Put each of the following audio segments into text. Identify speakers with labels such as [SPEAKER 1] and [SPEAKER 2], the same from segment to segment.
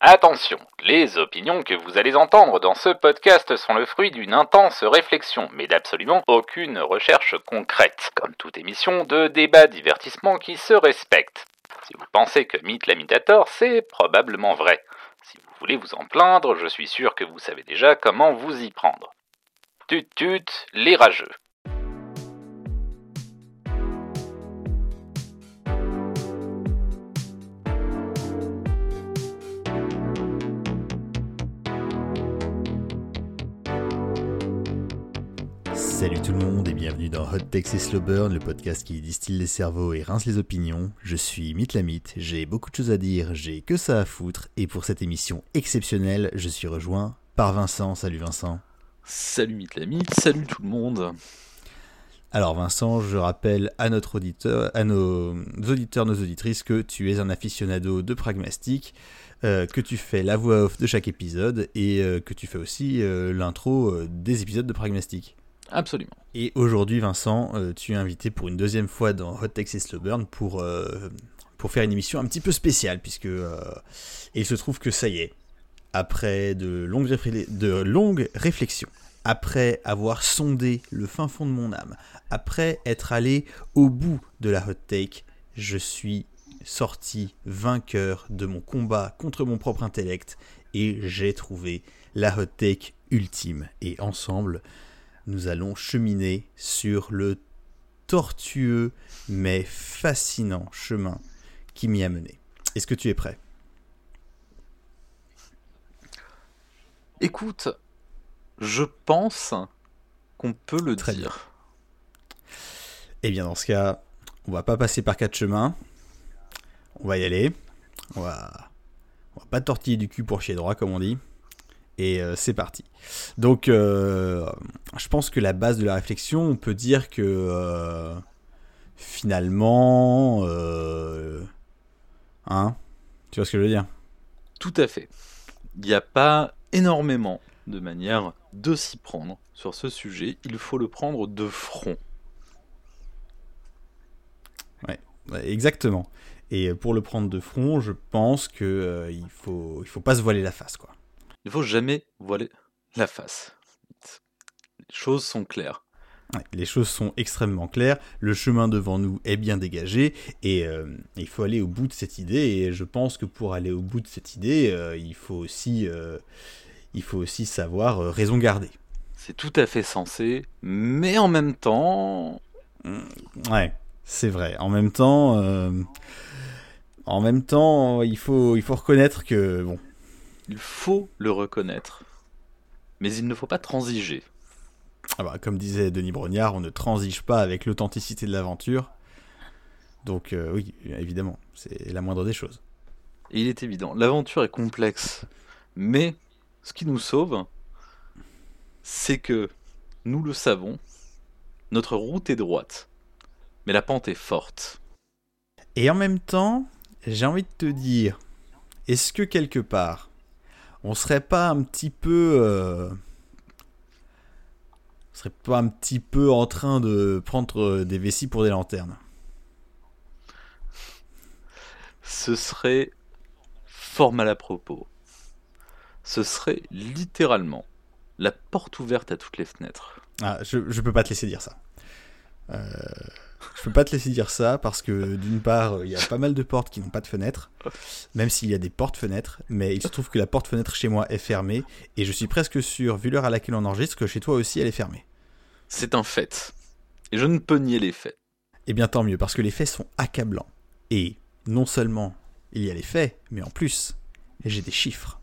[SPEAKER 1] Attention, les opinions que vous allez entendre dans ce podcast sont le fruit d'une intense réflexion, mais d'absolument aucune recherche concrète, comme toute émission de débat divertissement qui se respecte. Si vous pensez que Mythe l'imitator, c'est probablement vrai. Si vous voulez vous en plaindre, je suis sûr que vous savez déjà comment vous y prendre. Tut tut, les rageux.
[SPEAKER 2] Salut tout le monde et bienvenue dans Hot et Slow Burn, le podcast qui distille les cerveaux et rince les opinions. Je suis Mythe j'ai beaucoup de choses à dire, j'ai que ça à foutre, et pour cette émission exceptionnelle, je suis rejoint par Vincent. Salut Vincent.
[SPEAKER 3] Salut Mythe salut tout le monde.
[SPEAKER 2] Alors Vincent, je rappelle à notre auditeur, à nos auditeurs, nos auditrices que tu es un aficionado de Pragmastic, euh, que tu fais la voix off de chaque épisode et euh, que tu fais aussi euh, l'intro des épisodes de Pragmastic.
[SPEAKER 3] Absolument.
[SPEAKER 2] Et aujourd'hui, Vincent, euh, tu es invité pour une deuxième fois dans Hot Texas Burn pour, euh, pour faire une émission un petit peu spéciale, puisque euh, il se trouve que ça y est, après de longues, de longues réflexions, après avoir sondé le fin fond de mon âme, après être allé au bout de la hot take, je suis sorti vainqueur de mon combat contre mon propre intellect et j'ai trouvé la hot take ultime. Et ensemble, nous allons cheminer sur le tortueux mais fascinant chemin qui m'y a mené. Est-ce que tu es prêt?
[SPEAKER 3] Écoute, je pense qu'on peut le Très dire.
[SPEAKER 2] Eh bien, dans ce cas, on va pas passer par quatre chemins. On va y aller. On va, on va pas tortiller du cul pour chier droit, comme on dit. Et euh, c'est parti. Donc, euh, je pense que la base de la réflexion, on peut dire que euh, finalement, hein, tu vois ce que je veux dire?
[SPEAKER 3] Tout à fait. Il n'y a pas énormément de manière de s'y prendre sur ce sujet. Il faut le prendre de front.
[SPEAKER 2] Ouais, exactement. Et pour le prendre de front, je pense que il faut, il faut pas se voiler la face, quoi.
[SPEAKER 3] Il faut jamais voiler la face. Les choses sont claires.
[SPEAKER 2] les choses sont extrêmement claires, le chemin devant nous est bien dégagé et euh, il faut aller au bout de cette idée et je pense que pour aller au bout de cette idée, euh, il, faut aussi, euh, il faut aussi savoir raison garder.
[SPEAKER 3] C'est tout à fait sensé, mais en même temps...
[SPEAKER 2] Mmh, ouais, c'est vrai. En même temps, en même temps, il faut, il faut reconnaître que bon,
[SPEAKER 3] il faut le reconnaître. Mais il ne faut pas transiger.
[SPEAKER 2] Ah bah, comme disait Denis Brognard, on ne transige pas avec l'authenticité de l'aventure. Donc euh, oui, évidemment, c'est la moindre des choses.
[SPEAKER 3] Il est évident, l'aventure est complexe. Mais ce qui nous sauve, c'est que, nous le savons, notre route est droite. Mais la pente est forte.
[SPEAKER 2] Et en même temps, j'ai envie de te dire, est-ce que quelque part, on serait pas un petit peu euh, on serait pas un petit peu en train de prendre des vessies pour des lanternes
[SPEAKER 3] Ce serait fort mal à propos. Ce serait littéralement la porte ouverte à toutes les fenêtres.
[SPEAKER 2] Ah, je, je peux pas te laisser dire ça. Euh, je peux pas te laisser dire ça parce que d'une part, il y a pas mal de portes qui n'ont pas de fenêtres, même s'il y a des portes-fenêtres, mais il se trouve que la porte-fenêtre chez moi est fermée et je suis presque sûr, vu l'heure à laquelle on enregistre, que chez toi aussi elle est fermée.
[SPEAKER 3] C'est un fait. Et je ne peux nier les faits.
[SPEAKER 2] Eh bien tant mieux, parce que les faits sont accablants. Et non seulement il y a les faits, mais en plus, j'ai des chiffres.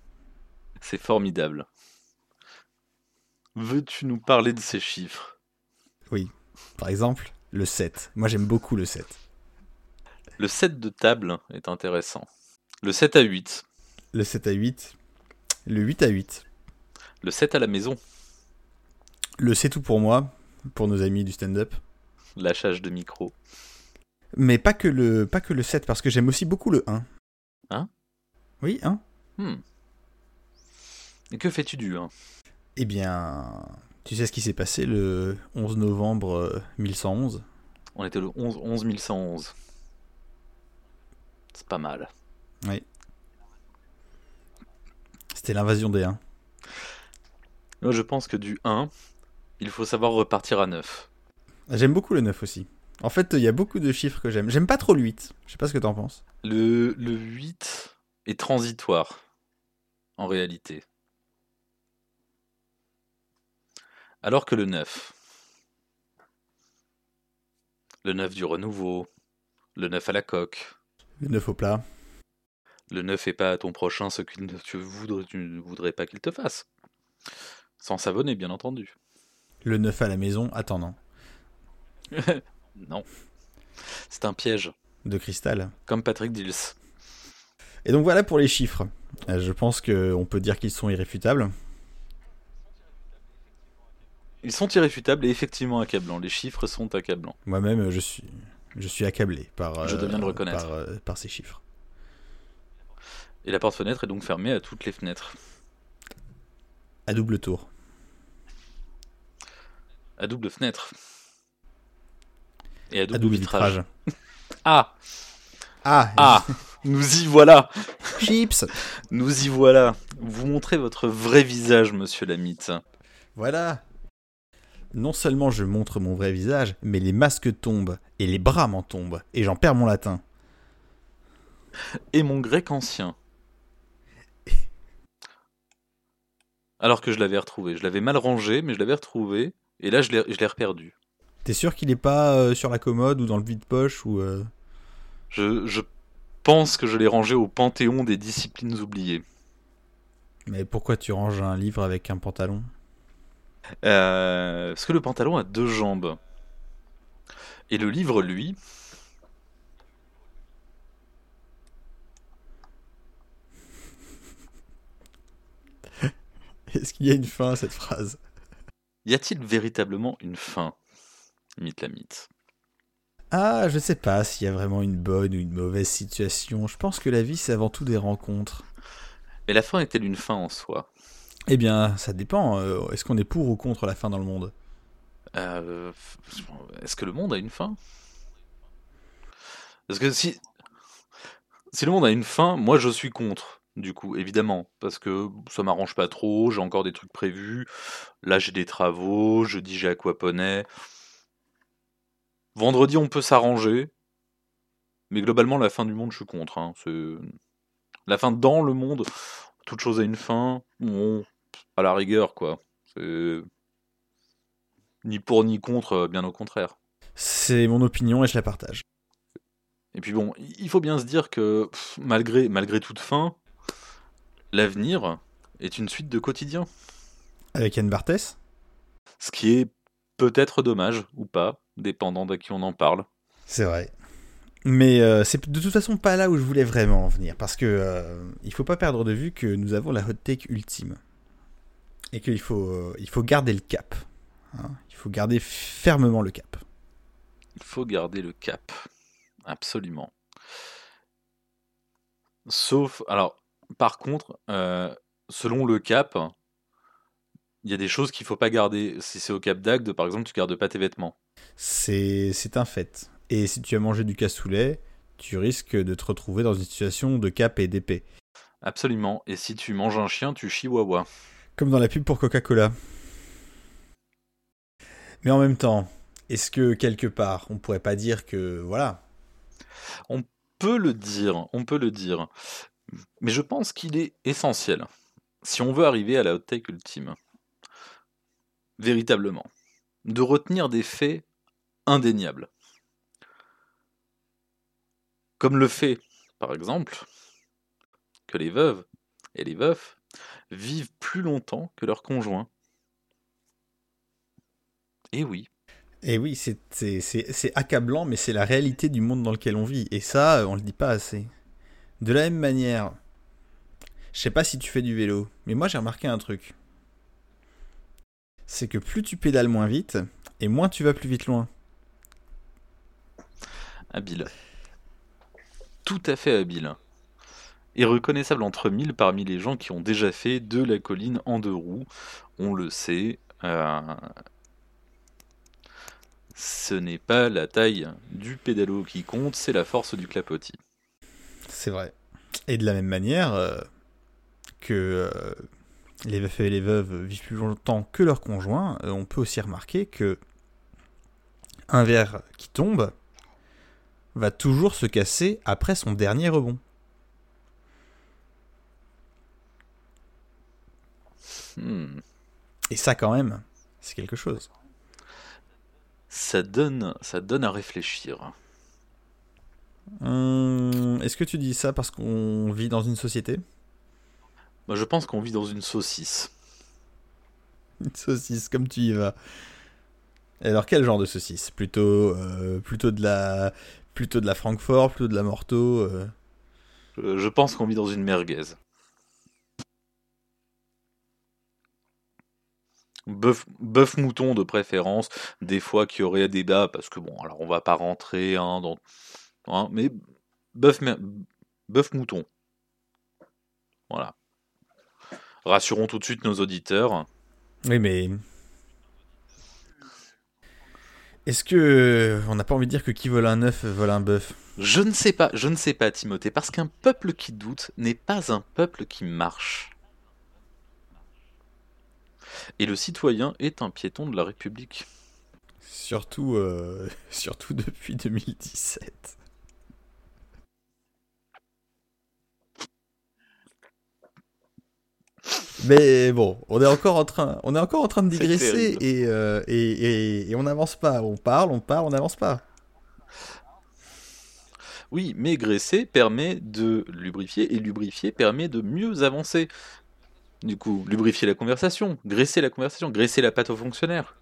[SPEAKER 3] C'est formidable. Veux-tu nous parler de ces chiffres?
[SPEAKER 2] Oui. Par exemple, le 7. Moi j'aime beaucoup le 7.
[SPEAKER 3] Le 7 de table est intéressant. Le 7 à 8.
[SPEAKER 2] Le 7 à 8. Le 8 à 8.
[SPEAKER 3] Le 7 à la maison.
[SPEAKER 2] Le c'est tout pour moi, pour nos amis du stand-up.
[SPEAKER 3] Lâchage de micro.
[SPEAKER 2] Mais pas que le, pas que le 7, parce que j'aime aussi beaucoup le 1.
[SPEAKER 3] 1
[SPEAKER 2] Oui, 1.
[SPEAKER 3] Hmm. Et que fais-tu du 1
[SPEAKER 2] Eh bien, tu sais ce qui s'est passé le 11 novembre 1111 euh,
[SPEAKER 3] On était le 11 11 1111. C'est pas mal.
[SPEAKER 2] Oui. C'était l'invasion des 1.
[SPEAKER 3] Moi, je pense que du 1, il faut savoir repartir à 9.
[SPEAKER 2] J'aime beaucoup le 9 aussi. En fait, il y a beaucoup de chiffres que j'aime. J'aime pas trop le 8. Je sais pas ce que t'en penses.
[SPEAKER 3] Le, le 8 est transitoire, en réalité. Alors que le 9, le 9 du renouveau, le 9 à la coque,
[SPEAKER 2] Le 9 au plat.
[SPEAKER 3] le 9 fait pas à ton prochain ce que tu, voudrais, tu ne voudrais pas qu'il te fasse. Sans savonner, bien entendu.
[SPEAKER 2] Le 9 à la maison. Attends, non.
[SPEAKER 3] Non. C'est un piège,
[SPEAKER 2] De cristal.
[SPEAKER 3] comme Patrick Dills.
[SPEAKER 2] Et donc voilà pour les chiffres. Euh, Je pense qu'on peut dire qu'ils sont irréfutables.
[SPEAKER 3] Ils sont irréfutables et effectivement accablants. Les chiffres sont accablants.
[SPEAKER 2] Moi-même, je suis, je suis accablé par,
[SPEAKER 3] Je le
[SPEAKER 2] euh,
[SPEAKER 3] reconnaître.
[SPEAKER 2] par, euh, par ces chiffres.
[SPEAKER 3] Et la porte-fenêtre est donc fermée à toutes les fenêtres.
[SPEAKER 2] À double tour.
[SPEAKER 3] À double fenêtre. Et à double,
[SPEAKER 2] À double
[SPEAKER 3] vitrage.
[SPEAKER 2] vitrage.
[SPEAKER 3] Ah
[SPEAKER 2] Ah,
[SPEAKER 3] Ah Nous y voilà
[SPEAKER 2] Chips
[SPEAKER 3] Nous y voilà Vous montrez votre vrai visage, monsieur Lamite.
[SPEAKER 2] Voilà Non seulement je montre mon vrai visage, mais les masques tombent, et les bras m'en tombent, et j'en perds mon latin.
[SPEAKER 3] Et mon grec ancien. Alors que je l'avais retrouvé. Je l'avais mal rangé, mais je l'avais retrouvé. Et là, je l'ai je l'ai reperdu.
[SPEAKER 2] T'es sûr qu'il est pas euh, sur la commode ou dans le vide-poche ou... euh,
[SPEAKER 3] Je, je pense que je l'ai rangé au panthéon des disciplines oubliées.
[SPEAKER 2] Mais pourquoi tu ranges un livre avec un pantalon?
[SPEAKER 3] Euh, parce que le pantalon a deux jambes. Et le livre, lui,
[SPEAKER 2] Est-ce qu'il y a une fin à cette phrase?
[SPEAKER 3] Y a-t-il véritablement une fin Mythe la mythe?
[SPEAKER 2] Ah, je sais pas s'il y a vraiment une bonne ou une mauvaise situation. Je pense que la vie, c'est avant tout des rencontres.
[SPEAKER 3] Mais la fin est-elle une fin en soi?
[SPEAKER 2] Eh bien, ça dépend. euh, Est-ce qu'on est pour ou contre la fin dans le monde?
[SPEAKER 3] Euh, Est-ce que le monde a une fin? Parce que si, si le monde a une fin, moi je suis contre, du coup, évidemment. Parce que ça m'arrange pas trop, j'ai encore des trucs prévus. Là j'ai des travaux, jeudi j'ai aquaponé. Vendredi on peut s'arranger. Mais globalement, la fin du monde, je suis contre. hein. La fin dans le monde, toute chose a une fin. À la rigueur, quoi. Ni pour ni contre, euh, bien au contraire.
[SPEAKER 2] C'est mon opinion et je la partage.
[SPEAKER 3] Et puis bon, il faut bien se dire que pff, malgré, malgré toute fin, l'avenir est une suite de quotidiens.
[SPEAKER 2] Avec Anne Barthès
[SPEAKER 3] Ce qui est peut-être dommage ou pas, dépendant de qui on en parle.
[SPEAKER 2] C'est vrai. Mais euh, c'est de toute façon pas là où je voulais vraiment en venir. Parce que euh, il faut pas perdre de vue que nous avons la hot take ultime. Et qu'il faut, il faut garder le cap. hein. il faut garder fermement le cap.
[SPEAKER 3] Il faut garder le cap. Absolument. Sauf, alors, par contre, euh, selon le cap, il y a des choses qu'il faut pas garder. Si c'est au cap d'Agde, par exemple, tu gardes pas tes vêtements.
[SPEAKER 2] C'est c'est un fait. Et si tu as mangé du cassoulet, tu risques de te retrouver dans une situation de cap et d'épée.
[SPEAKER 3] Absolument. Et si tu manges un chien, tu chihuahua.
[SPEAKER 2] Comme dans la pub pour Coca-Cola. Mais en même temps, est-ce que quelque part, on pourrait pas dire que voilà,
[SPEAKER 3] peut le dire, on peut le dire. Mais je pense qu'il est essentiel, si on veut arriver à la hot take ultime, véritablement, de retenir des faits indéniables. Comme le fait, par exemple, que les veuves et les veufs vivent plus longtemps que leurs conjoints. Et oui,
[SPEAKER 2] Et oui, c'est- accablant, mais c'est la réalité du monde dans lequel on vit. Et ça, on le dit pas assez. De la même manière, je sais pas si tu fais du vélo, mais moi j'ai remarqué un truc. C'est que plus tu pédales moins vite, et moins tu vas plus vite loin.
[SPEAKER 3] Habile. Tout à fait habile. Et reconnaissable entre mille parmi les gens qui ont déjà fait de la colline en deux roues. On le sait. euh, Ce n'est pas la taille du pédalo qui compte, c'est la force du clapotis.
[SPEAKER 2] C'est vrai. Et de la même manière, euh, que euh, les veufs et les veuves vivent plus longtemps que leurs conjoints, on peut aussi remarquer que un verre qui tombe va toujours se casser après son dernier rebond.
[SPEAKER 3] Hmm.
[SPEAKER 2] Et ça, quand même, c'est quelque chose.
[SPEAKER 3] Ça donne, ça donne à réfléchir.
[SPEAKER 2] Hum, Est-ce que tu dis ça parce qu'on vit dans une société?
[SPEAKER 3] Moi, je pense qu'on vit dans une saucisse.
[SPEAKER 2] Une saucisse, comme tu y vas. Alors, quel genre de saucisse? Plutôt, euh, plutôt, de la, plutôt de la Francfort, plutôt de la Morteau euh?
[SPEAKER 3] Je, je pense qu'on vit dans une merguez. Bœuf, bœuf mouton de préférence, des fois qu'il y aurait débat, parce que bon, alors on va pas rentrer hein, dans. hein, mais bœuf, bœuf mouton. Voilà. Rassurons tout de suite nos auditeurs.
[SPEAKER 2] Oui, mais. Est-ce que. On n'a pas envie de dire que qui vole un œuf vole un bœuf?
[SPEAKER 3] Je ne sais pas, je ne sais pas, Timothée, parce qu'un peuple qui doute n'est pas un peuple qui marche. Et le citoyen est un piéton de la République.
[SPEAKER 2] Surtout, euh, surtout depuis 2017. Mais bon, on est encore en train, on est encore en train de digresser et, euh, et, et, et on n'avance pas. On parle, on parle, on n'avance pas.
[SPEAKER 3] Oui, mais graisser permet de lubrifier, et lubrifier permet de mieux avancer. Du coup, lubrifier la conversation, graisser la conversation, graisser la pâte aux fonctionnaires.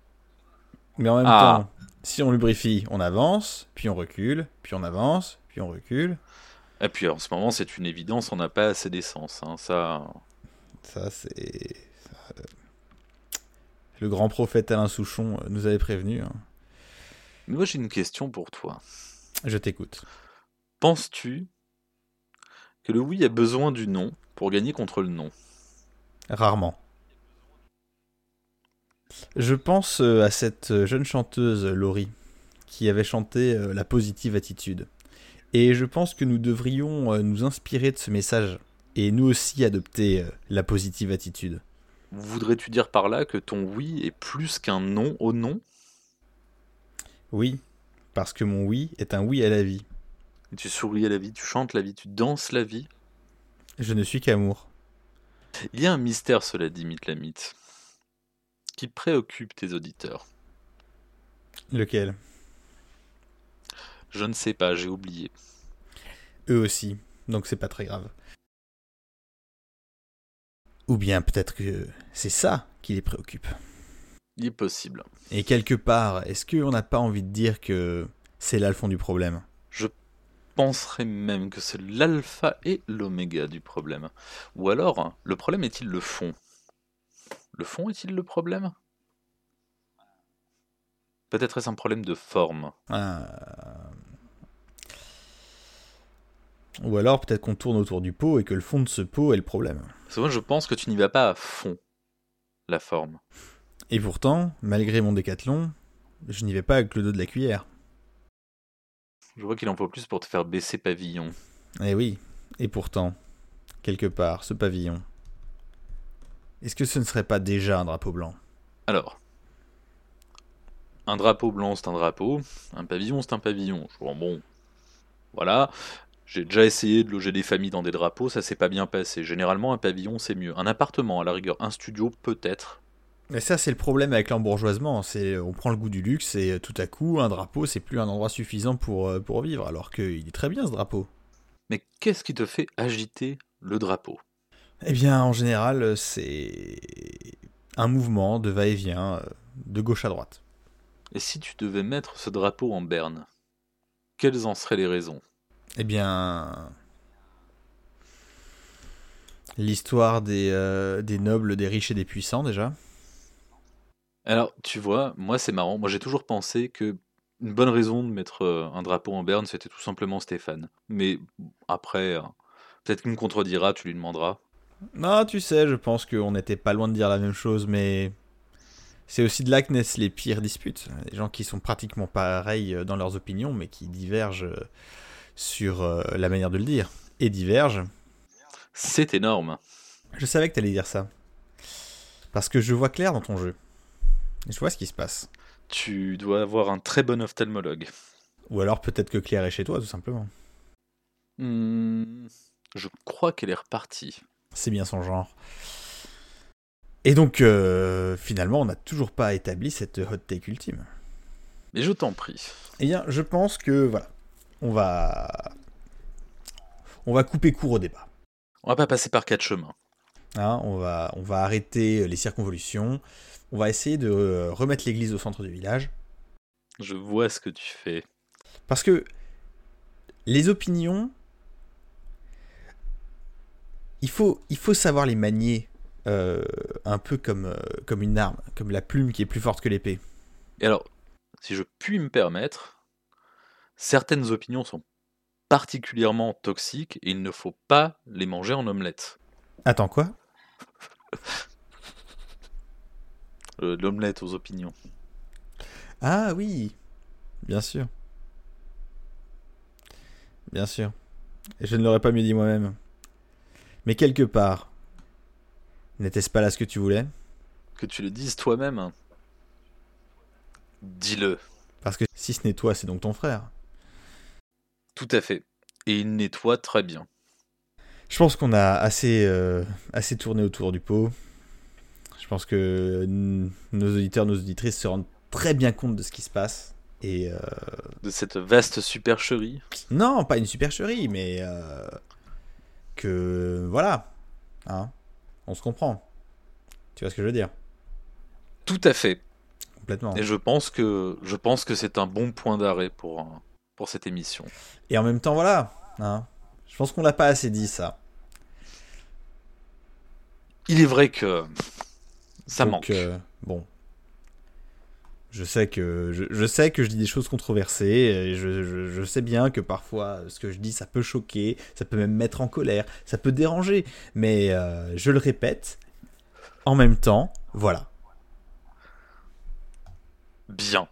[SPEAKER 2] Mais en même
[SPEAKER 3] Ah.
[SPEAKER 2] temps, si on lubrifie, on avance, puis on recule, puis on avance, puis on recule.
[SPEAKER 3] Et puis en ce moment, c'est une évidence, on n'a pas assez d'essence. hein, ça...
[SPEAKER 2] Ça, c'est. ça, euh, Le grand prophète Alain Souchon euh, nous avait prévenu. hein.
[SPEAKER 3] Mais Moi, j'ai une question pour toi.
[SPEAKER 2] Je t'écoute.
[SPEAKER 3] Penses-tu que le oui a besoin du non pour gagner contre le non?
[SPEAKER 2] Rarement. Je pense euh, à cette euh, jeune chanteuse Laurie qui avait chanté euh, la positive attitude. Et je pense que nous devrions nous inspirer de ce message et nous aussi adopter la positive attitude.
[SPEAKER 3] Voudrais-tu dire par là que ton oui est plus qu'un non au non?
[SPEAKER 2] Oui, parce que mon oui est un oui à la vie.
[SPEAKER 3] Et Tu souris à la vie, tu chantes la vie, tu danses la vie
[SPEAKER 2] Je ne suis qu'amour.
[SPEAKER 3] Il y a un mystère, cela dit, Mythe qui préoccupe tes auditeurs.
[SPEAKER 2] Lequel?
[SPEAKER 3] Je ne sais pas, j'ai oublié.
[SPEAKER 2] Eux aussi, donc c'est pas très grave. Ou bien peut-être que c'est ça qui les préoccupe.
[SPEAKER 3] Il est possible.
[SPEAKER 2] Et quelque part, est-ce qu'on n'a pas envie de dire que c'est là le fond du problème?
[SPEAKER 3] Je penserais même que c'est l'alpha et l'oméga du problème. Ou alors, le problème est-il le fond? Le fond est-il le problème? Peut-être est-ce un problème de forme.
[SPEAKER 2] Ah. Ou alors peut-être qu'on tourne autour du pot et que le fond de ce pot est le problème.
[SPEAKER 3] Parce que moi, je pense que tu n'y vas pas à fond, la forme.
[SPEAKER 2] Et pourtant, malgré mon décathlon, je n'y vais pas avec le dos de la cuillère.
[SPEAKER 3] Je vois qu'il en faut plus pour te faire baisser pavillon.
[SPEAKER 2] Eh oui, et pourtant, quelque part, ce pavillon. Est-ce que ce ne serait pas déjà un drapeau blanc?
[SPEAKER 3] Alors, un drapeau blanc, c'est un drapeau. Un pavillon, c'est un pavillon. Je vois, bon, voilà. J'ai déjà essayé de loger des familles dans des drapeaux, ça s'est pas bien passé. Généralement, un pavillon, c'est mieux. Un appartement, à la rigueur, un studio, peut-être.
[SPEAKER 2] Mais ça, c'est le problème avec l'embourgeoisement. C'est on prend le goût du luxe et euh, tout à coup, un drapeau, c'est plus un endroit suffisant pour, euh, pour vivre. Alors qu'il est très bien ce drapeau.
[SPEAKER 3] Mais qu'est-ce qui te fait agiter le drapeau?
[SPEAKER 2] Eh bien, en général, euh, c'est un mouvement de va-et-vient euh, de gauche à droite.
[SPEAKER 3] Et si tu devais mettre ce drapeau en berne, quelles en seraient les raisons?
[SPEAKER 2] Eh bien, l'histoire des, euh, des nobles, des riches et des puissants déjà.
[SPEAKER 3] Alors, tu vois, moi c'est marrant. Moi j'ai toujours pensé que une bonne raison de mettre euh, un drapeau en berne, c'était tout simplement Stéphane. Mais après, euh, peut-être qu'il me contredira, tu lui demanderas.
[SPEAKER 2] Non, tu sais, je pense qu'on n'était pas loin de dire la même chose, mais c'est aussi de là que naissent les pires disputes. Des gens qui sont pratiquement pareils euh, dans leurs opinions, mais qui divergent sur euh, la manière de le dire. Et divergent.
[SPEAKER 3] C'est énorme.
[SPEAKER 2] Je savais que t'allais dire ça. Parce que je vois clair dans ton jeu. Je vois ce qui se passe.
[SPEAKER 3] Tu dois avoir un très bon ophtalmologue.
[SPEAKER 2] Ou alors peut-être que Claire est chez toi, tout simplement.
[SPEAKER 3] Hmm, je crois qu'elle est repartie.
[SPEAKER 2] C'est bien son genre. Et donc, euh, finalement, on n'a toujours pas établi cette hot take ultime.
[SPEAKER 3] Mais je t'en prie.
[SPEAKER 2] Eh bien, je pense que, voilà, on va... On va couper court au débat.
[SPEAKER 3] On va pas passer par quatre chemins.
[SPEAKER 2] Hein, on, va, on va arrêter les circonvolutions. On va essayer de euh, remettre l'église au centre du village.
[SPEAKER 3] Je vois ce que tu fais.
[SPEAKER 2] Parce que les opinions, il faut, il faut savoir les manier euh, un peu comme, euh, comme une arme, comme la plume qui est plus forte que l'épée.
[SPEAKER 3] Et alors, si je puis me permettre, certaines opinions sont particulièrement toxiques et il ne faut pas les manger en omelette.
[SPEAKER 2] Attends, quoi?
[SPEAKER 3] Euh, L'omelette aux opinions.
[SPEAKER 2] Ah oui, bien sûr. Bien sûr. Et je ne l'aurais pas mieux dit moi-même. Mais quelque part, n'était-ce pas là ce que tu voulais?
[SPEAKER 3] Que tu le dises toi-même. hein. Dis-le.
[SPEAKER 2] Parce que si ce n'est toi, c'est donc ton frère.
[SPEAKER 3] Tout à fait. Et il nettoie très bien.
[SPEAKER 2] Je pense qu'on a assez, euh, assez tourné autour du pot. Je pense que nos auditeurs, nos auditrices se rendent très bien compte de ce qui se passe. Et euh,
[SPEAKER 3] De cette vaste supercherie.
[SPEAKER 2] non, pas une supercherie, mais euh, que voilà, hein, on se comprend. Tu vois ce que je veux dire?
[SPEAKER 3] Tout à fait.
[SPEAKER 2] Complètement.
[SPEAKER 3] Et je pense que je pense que c'est un bon point d'arrêt pour, un- pour cette émission.
[SPEAKER 2] Et en même temps, voilà, hein, je pense qu'on l'a pas assez dit ça.
[SPEAKER 3] Il est vrai que ça
[SPEAKER 2] Donc,
[SPEAKER 3] manque.
[SPEAKER 2] euh, bon. Je sais que je, je sais que je dis des choses controversées et je, je- je sais bien que parfois ce que je dis ça peut choquer, ça peut même mettre en colère, ça peut déranger, mais euh, je le répète. En même temps, voilà.
[SPEAKER 3] Bien.